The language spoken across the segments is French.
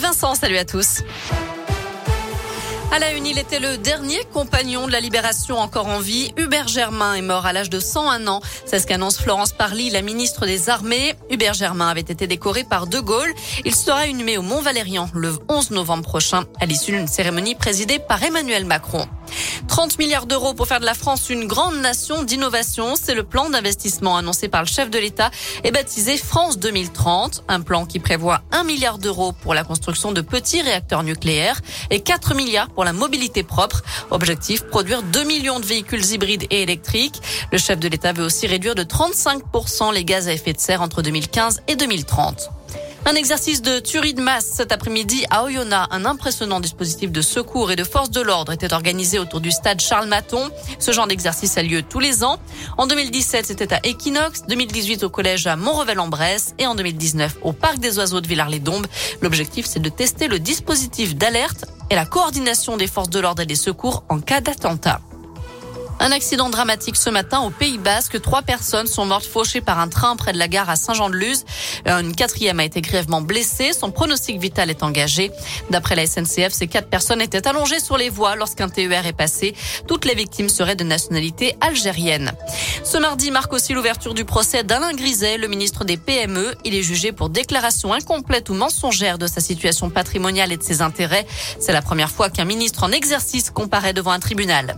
Vincent, salut à tous. À la une, il était le dernier compagnon de la libération encore en vie. Hubert Germain est mort à l'âge de 101 ans. C'est ce qu'annonce Florence Parly, la ministre des Armées. Hubert Germain avait été décoré par De Gaulle. Il sera inhumé au Mont-Valérien le 11 novembre prochain à l'issue d'une cérémonie présidée par Emmanuel Macron. 30 milliards d'euros pour faire de la France une grande nation d'innovation. C'est le plan d'investissement annoncé par le chef de l'État et baptisé France 2030. Un plan qui prévoit 1 milliard d'euros pour la construction de petits réacteurs nucléaires et 4 milliards pour la mobilité propre. Objectif, produire 2 millions de véhicules hybrides et électriques. Le chef de l'État veut aussi réduire de 35% les gaz à effet de serre entre 2015 et 2030. Un exercice de tuerie de masse cet après-midi à Oyonnax. Un impressionnant dispositif de secours et de force de l'ordre était organisé autour du stade Charles Maton. Ce genre d'exercice a lieu tous les ans. En 2017, c'était à Equinox, 2018 au collège à Montrevel-en-Bresse et en 2019 au parc des oiseaux de Villars-les-Dombes. L'objectif, c'est de tester le dispositif d'alerte et la coordination des forces de l'ordre et des secours en cas d'attentat. Un accident dramatique ce matin au Pays Basque. Trois personnes sont mortes fauchées par un train près de la gare à Saint-Jean-de-Luz. Une quatrième a été grièvement blessée. Son pronostic vital est engagé. D'après la SNCF, ces quatre personnes étaient allongées sur les voies lorsqu'un TER est passé. Toutes les victimes seraient de nationalité algérienne. Ce mardi marque aussi l'ouverture du procès d'Alain Griset, le ministre des PME. Il est jugé pour déclaration incomplète ou mensongère de sa situation patrimoniale et de ses intérêts. C'est la première fois qu'un ministre en exercice comparaît devant un tribunal.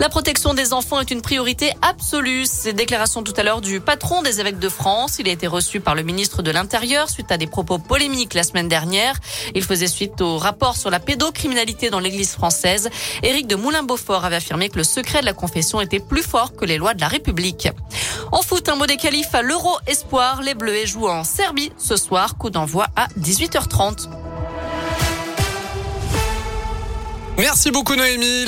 La protection des enfants est une priorité absolue. C'est déclaration tout à l'heure du patron des évêques de France. Il a été reçu par le ministre de l'Intérieur suite à des propos polémiques la semaine dernière. Il faisait suite au rapport sur la pédocriminalité dans l'église française. Éric de Moulin-Beaufort avait affirmé que le secret de la confession était plus fort que les lois de la République. En foot, un mot des qualifs à l'Euro Espoir. Les Bleus jouent en Serbie ce soir. Coup d'envoi à 18h30. Merci beaucoup Noémie.